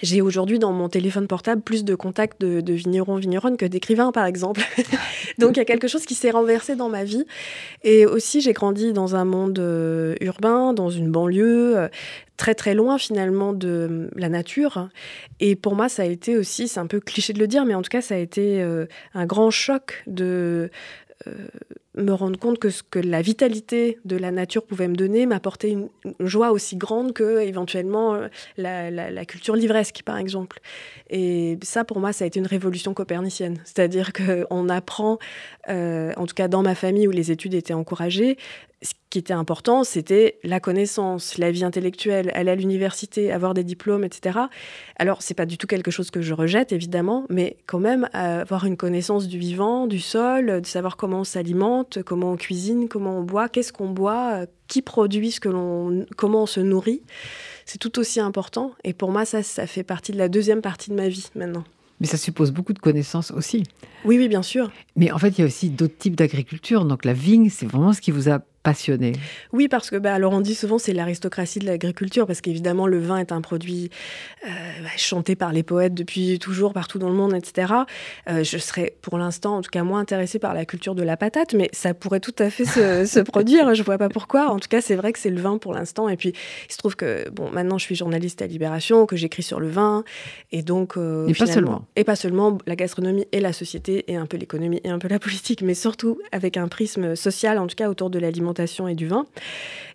j'ai aujourd'hui dans mon téléphone portable plus de contacts de, vignerons, vigneronnes que d'écrivains, par exemple. <laughs> Donc il y a quelque chose qui s'est renversé dans ma vie. Et aussi, j'ai grandi dans un monde euh, urbain, dans une banlieue, euh, très très loin finalement de la nature. Et pour moi, ça a été aussi, c'est un peu cliché de le dire, mais en tout cas, ça a été un grand choc de me rendre compte que ce que la vitalité de la nature pouvait me donner m'apportait une, joie aussi grande que éventuellement euh, la, culture livresque, par exemple. Et ça, pour moi, ça a été une révolution copernicienne. C'est-à-dire qu'on apprend, euh, en tout cas dans ma famille où les études étaient encouragées, ce qui était important, c'était la connaissance, la vie intellectuelle, aller à l'université, avoir des diplômes, etc. Alors, c'est pas du tout quelque chose que je rejette, évidemment, mais quand même avoir une connaissance du vivant, du sol, de savoir comment on s'alimente, comment on cuisine, comment on boit, qu'est-ce qu'on boit, qui produit ce que l'on, comment on se nourrit, c'est tout aussi important. Et pour moi, ça, ça fait partie de la deuxième partie de ma vie maintenant. Mais ça suppose beaucoup de connaissances aussi. Oui, oui, bien sûr. Mais en fait, il y a aussi d'autres types d'agriculture. Donc la vigne, c'est vraiment ce qui vous a passionné Oui, parce que, bah, alors on dit souvent c'est l'aristocratie de l'agriculture, parce qu'évidemment le vin est un produit euh, bah, chanté par les poètes depuis toujours, partout dans le monde, etc. Euh, je serais pour l'instant, en tout cas, moins intéressée par la culture de la patate, mais ça pourrait tout à fait <laughs> se, produire. Je vois pas pourquoi. En tout cas, c'est vrai que c'est le vin pour l'instant. Et puis, il se trouve que, bon, maintenant je suis journaliste à Libération, que j'écris sur le vin, et donc. Euh, et pas seulement. Et pas seulement la gastronomie et la société, et un peu l'économie et un peu la politique, mais surtout avec un prisme social, en tout cas autour de l'alimentation et du vin.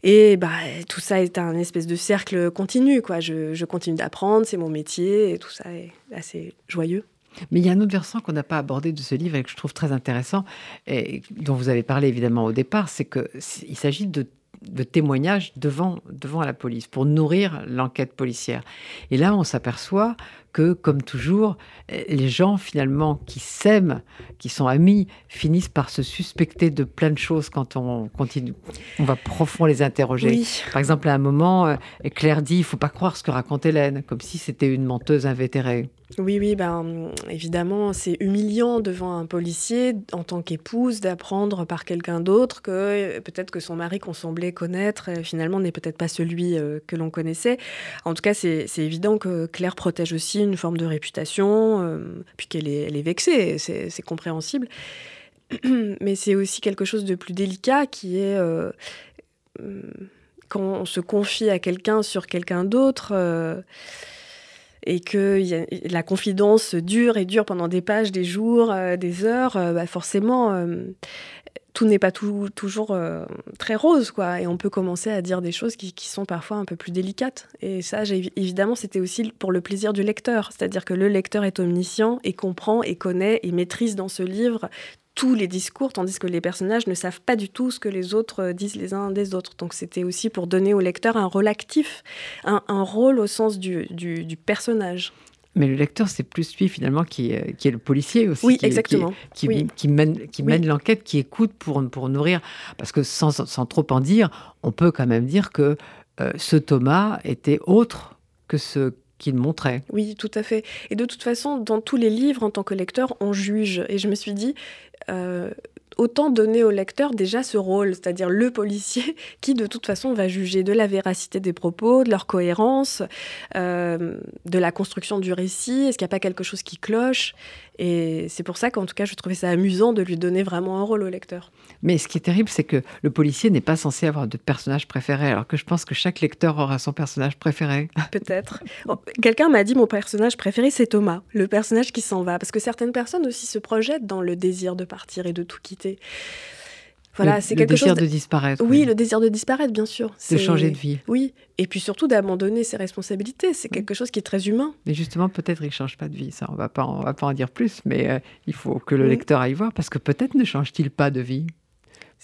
Et bah, tout ça est un espèce de cercle continu. Quoi. Je, continue d'apprendre, c'est mon métier, et tout ça est assez joyeux. Mais il y a un autre versant qu'on n'a pas abordé de ce livre et que je trouve très intéressant, et dont vous avez parlé évidemment au départ, c'est qu'il s'agit de de témoignages devant, devant la police pour nourrir l'enquête policière. Et là, on s'aperçoit que, comme toujours, les gens finalement qui s'aiment, qui sont amis, finissent par se suspecter de plein de choses quand on continue. On va profond les interroger. Par exemple, à un moment, euh, Claire dit il faut pas croire ce que raconte Hélène, comme si c'était une menteuse invétérée. Oui, oui, ben, évidemment, c'est humiliant devant un policier, en tant qu'épouse, d'apprendre par quelqu'un d'autre que euh, peut-être que son mari qu'on semblait connaître, euh, finalement, n'est peut-être pas celui que l'on connaissait. En tout cas, c'est évident que Claire protège aussi une forme de réputation, euh, puis qu'elle est, elle est vexée, c'est compréhensible. <clears throat> Mais c'est aussi quelque chose de plus délicat qui est euh, quand on se confie à quelqu'un sur quelqu'un d'autre euh, et que la confidence dure et dure pendant des pages, des jours, des heures, bah forcément, tout n'est pas toujours euh, très rose, quoi. Et on peut commencer à dire des choses qui, sont parfois un peu plus délicates. Et ça, évidemment, c'était aussi pour le plaisir du lecteur. C'est-à-dire que le lecteur est omniscient et comprend et connaît et maîtrise dans ce livre tous les discours, tandis que les personnages ne savent pas du tout ce que les autres euh, disent les uns des autres. Donc c'était aussi pour donner au lecteur un rôle actif, un, rôle au sens du personnage. Mais le lecteur, c'est plus lui finalement qui, est, qui est le policier aussi. Oui, qui, exactement. Qui, qui, mène, qui mène l'enquête, qui écoute pour, pour nourrir. Parce que sans, sans, trop en dire, on peut quand même dire que euh, ce Thomas était autre que ce qu'il montrait. Oui, tout à fait. Et de toute façon, dans tous les livres, en tant que lecteur, on juge. Et je me suis dit, euh, autant donner au lecteur déjà ce rôle, c'est-à-dire le policier <laughs> qui de toute façon va juger de la véracité des propos, de leur cohérence, euh, de la construction du récit, est-ce qu'il n'y a pas quelque chose qui cloche? Et c'est pour ça qu'en tout cas je trouvais ça amusant de lui donner vraiment un rôle au lecteur. Mais ce qui est terrible, c'est que le policier n'est pas censé avoir de personnage préféré, alors que je pense que chaque lecteur aura son personnage préféré. <laughs> Peut-être. Quelqu'un m'a dit mon personnage préféré, c'est Thomas, le personnage qui s'en va, parce que certaines personnes aussi se projettent dans le désir de partir et de tout quitter. Voilà, c'est quelque chose. Le désir de disparaître. Oui, le désir de disparaître, bien sûr. De changer de vie. Oui, et puis surtout d'abandonner ses responsabilités. C'est quelque chose qui est très humain. Mais justement, peut-être il ne change pas de vie. Ça, on va pas, on va pas en dire plus, mais euh, il faut que le lecteur aille voir parce que peut-être ne change-t-il pas de vie.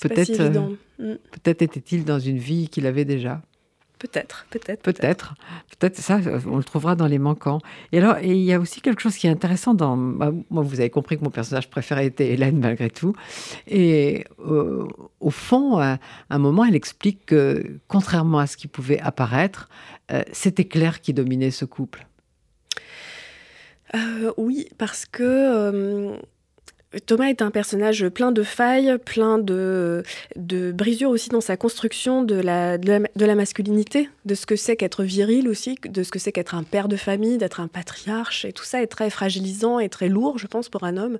Peut-être. Euh, mm. Peut-être était-il dans une vie qu'il avait déjà. Peut-être, peut-être. Peut-être. Peut-être ça, on le trouvera dans les manquants. Et alors, il y a aussi quelque chose qui est intéressant dans. Bah, moi, vous avez compris que mon personnage préféré était Hélène, malgré tout. Et euh, au fond, à un moment, elle explique que, contrairement à ce qui pouvait apparaître, euh, c'était Claire qui dominait ce couple. Euh, oui, parce que Thomas est un personnage plein de failles, plein de, de brisures aussi dans sa construction de la, de la, masculinité, de ce que c'est qu'être viril aussi, de ce que c'est qu'être un père de famille, d'être un patriarche. Et tout ça est très fragilisant et très lourd, je pense, pour un homme.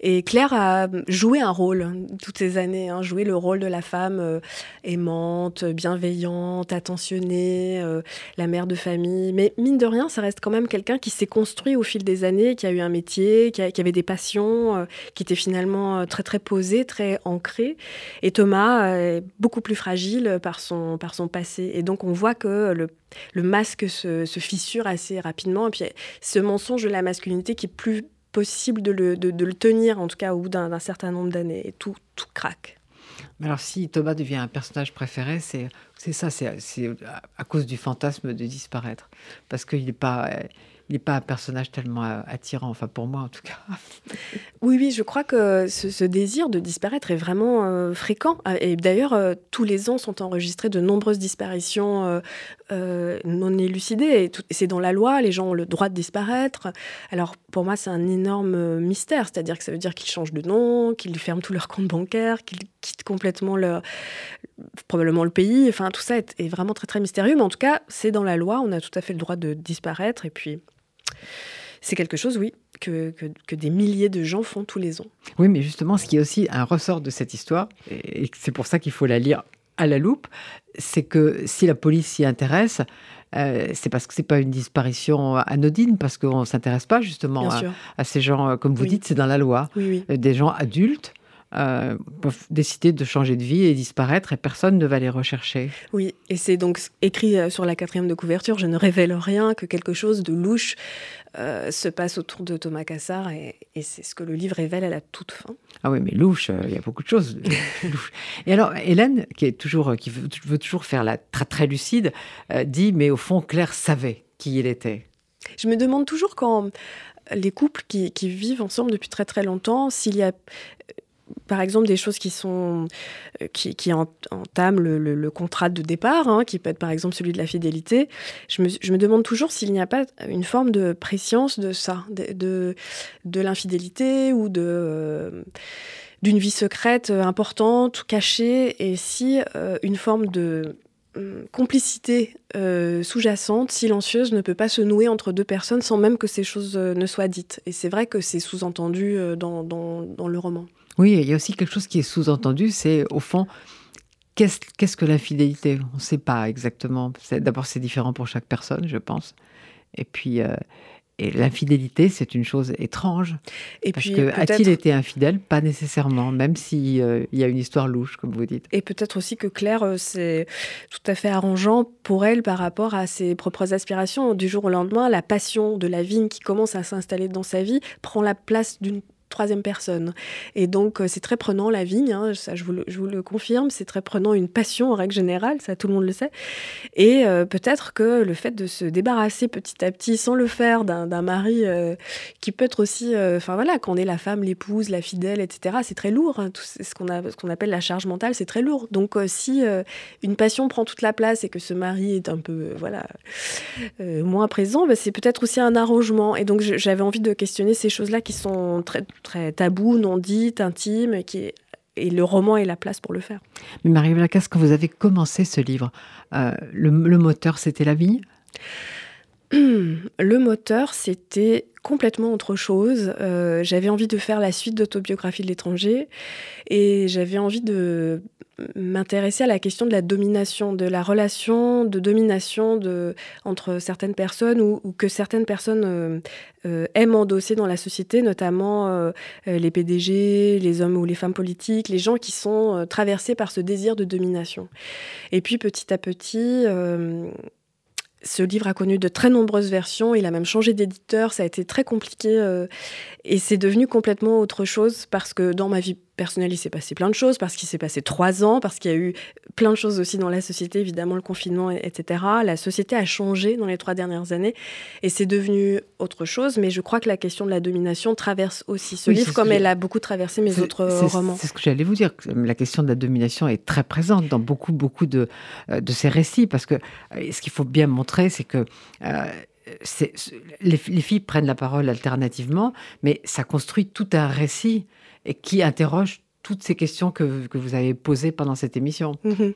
Et Claire a joué un rôle toutes ces années, hein, joué le rôle de la femme euh, aimante, bienveillante, attentionnée, euh, la mère de famille. Mais mine de rien, ça reste quand même quelqu'un qui s'est construit au fil des années, qui a eu un métier, qui, avait des passions. Euh, qui était finalement euh, très très posé, très ancré. Et Thomas est beaucoup plus fragile par son, par son passé. Et donc on voit que le, le masque se, se, fissure assez rapidement. Et puis ce mensonge de la masculinité qui est plus possible de le, de, le tenir, en tout cas au bout d'un certain nombre d'années. Et tout, tout craque. Alors si Thomas devient un personnage préféré, c'est c'est ça, c'est à cause du fantasme de disparaître, parce qu'il n'est pas n'est pas un personnage tellement euh, attirant, enfin pour moi en tout cas. <laughs> Oui, oui, je crois que ce, désir de disparaître est vraiment euh, fréquent. Ah, et d'ailleurs, euh, tous les ans sont enregistrées de nombreuses disparitions non élucidées. Et c'est dans la loi, les gens ont le droit de disparaître. Alors pour moi, c'est un énorme mystère, c'est-à-dire que ça veut dire qu'ils changent de nom, qu'ils ferment tous leurs comptes bancaires, qu'ils quittent complètement leur, probablement le pays. Enfin, tout ça est, est vraiment très très mystérieux. Mais en tout cas, c'est dans la loi, on a tout à fait le droit de disparaître. Et puis c'est quelque chose, oui, que, que, des milliers de gens font tous les ans. Oui, mais justement, ce qui est aussi un ressort de cette histoire, et c'est pour ça qu'il faut la lire à la loupe, c'est que si la police s'y intéresse, euh, c'est parce que c'est pas une disparition anodine, parce qu'on s'intéresse pas justement à, ces gens, comme vous dites, c'est dans la loi. Oui, oui. Des gens adultes euh, peuvent décider de changer de vie et disparaître et personne ne va les rechercher. Oui, et c'est donc écrit euh, sur la quatrième de couverture, je ne révèle rien, que quelque chose de louche euh, se passe autour de Thomas Cassard et, c'est ce que le livre révèle à la toute fin. Ah oui, mais louche, il y a beaucoup de choses. <laughs> et alors, Hélène, qui, est toujours, qui veut, toujours faire la très, très lucide, dit, mais au fond, Claire savait qui il était. Je me demande toujours quand les couples qui, qui, vivent ensemble depuis très très longtemps, s'il y a par exemple des choses qui sont euh, qui, entament le, contrat de départ, hein, qui peut être par exemple celui de la fidélité. Je me, je me demande toujours s'il n'y a pas une forme de préscience de ça, de, de, l'infidélité ou de euh, d'une vie secrète euh, importante, cachée, et si une forme de complicité sous-jacente, silencieuse, ne peut pas se nouer entre deux personnes sans même que ces choses ne soient dites. Et c'est vrai que c'est sous-entendu dans, dans, le roman. Oui, il y a aussi quelque chose qui est sous-entendu, c'est au fond, qu'est-ce que l'infidélité? On ne sait pas exactement. D'abord, c'est différent pour chaque personne, je pense. Et puis, euh, l'infidélité, c'est une chose étrange. Et parce que a-t-il été infidèle? Pas nécessairement, même s'il euh, y a une histoire louche, comme vous dites. Et peut-être aussi que Claire, euh, c'est tout à fait arrangeant pour elle par rapport à ses propres aspirations. Du jour au lendemain, la passion de la vigne qui commence à s'installer dans sa vie prend la place d'une troisième personne. Et donc, euh, c'est très prenant la vigne, hein, ça je vous, le, confirme, c'est très prenant une passion en règle générale, ça tout le monde le sait. Et euh, peut-être que le fait de se débarrasser petit à petit, sans le faire, d'un mari euh, qui peut être aussi, enfin voilà, quand on est la femme, l'épouse, la fidèle, etc., c'est très lourd. Hein, tout ce qu'on qu'on appelle la charge mentale, c'est très lourd. Donc, si une passion prend toute la place et que ce mari est un peu, voilà, moins présent, bah, c'est peut-être aussi un arrangement. Et donc, j'avais envie de questionner ces choses-là qui sont très très tabou, non dit, intime, qui est et le roman est la place pour le faire. Mais Marie Lacasse, quand vous avez commencé ce livre, euh, le, moteur, c'était la vie? <clears throat> Le moteur, c'était complètement autre chose. Euh, j'avais envie de faire la suite d'autobiographie de l'étranger et j'avais envie de m'intéresser à la question de la domination, de la relation de domination entre certaines personnes ou, que certaines personnes euh, euh, aiment endosser dans la société, notamment les PDG, les hommes ou les femmes politiques, les gens qui sont traversés par ce désir de domination. Et puis petit à petit, ce livre a connu de très nombreuses versions, il a même changé d'éditeur, ça a été très compliqué et c'est devenu complètement autre chose parce que dans ma vie personnel, il s'est passé plein de choses, parce qu'il s'est passé trois ans, parce qu'il y a eu plein de choses aussi dans la société, évidemment, le confinement, etc. La société a changé dans les trois dernières années et c'est devenu autre chose. Mais je crois que la question de la domination traverse aussi ce livre, comme elle a beaucoup traversé mes autres romans. C'est ce que j'allais vous dire. La question de la domination est très présente dans beaucoup, beaucoup de, euh, de ces récits, parce que euh, ce qu'il faut bien montrer, c'est que euh, les, les, filles prennent la parole alternativement, mais ça construit tout un récit et qui interroge toutes ces questions que, vous avez posées pendant cette émission. Mhm.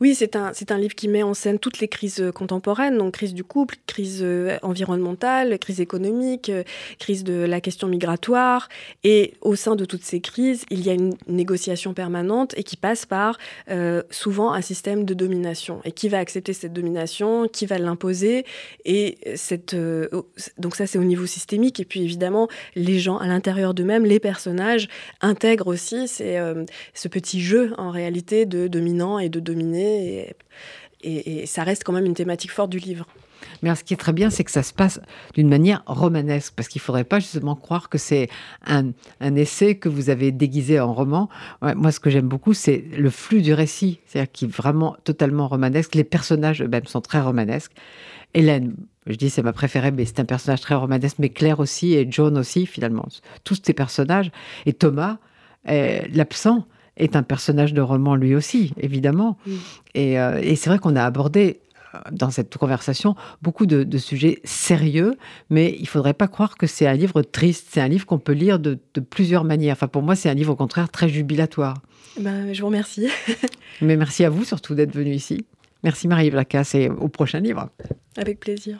Oui, c'est un, un livre qui met en scène toutes les crises euh, contemporaines, donc crise du couple, crise euh, environnementale, crise économique, euh, crise de la question migratoire. Et au sein de toutes ces crises, il y a une négociation permanente et qui passe par souvent un système de domination. Et qui va accepter cette domination, qui va l'imposer. Et cette, donc ça, c'est au niveau systémique. Et puis évidemment, les gens à l'intérieur d'eux-mêmes, les personnages, intègrent aussi euh, ce petit jeu en réalité de dominant et de dominé. Et, ça reste quand même une thématique forte du livre. Mais ce qui est très bien, c'est que ça se passe d'une manière romanesque, parce qu'il ne faudrait pas justement croire que c'est un, essai que vous avez déguisé en roman. moi, ce que j'aime beaucoup, c'est le flux du récit, c'est-à-dire qui est vraiment totalement romanesque. Les personnages eux-mêmes sont très romanesques. Hélène, je dis c'est ma préférée, mais c'est un personnage très romanesque, mais Claire aussi et John aussi finalement. Tous ces personnages. Et Thomas, l'absent, est un personnage de roman lui aussi, évidemment. Et, euh, et c'est vrai qu'on a abordé euh, dans cette conversation beaucoup de, sujets sérieux, mais il ne faudrait pas croire que c'est un livre triste. C'est un livre qu'on peut lire de, de, plusieurs manières. Enfin, pour moi, c'est un livre au contraire très jubilatoire. Ben, je vous remercie. <laughs> mais merci à vous surtout d'être venu ici. Merci Marie-Yves Lacasse et au prochain livre. Avec plaisir.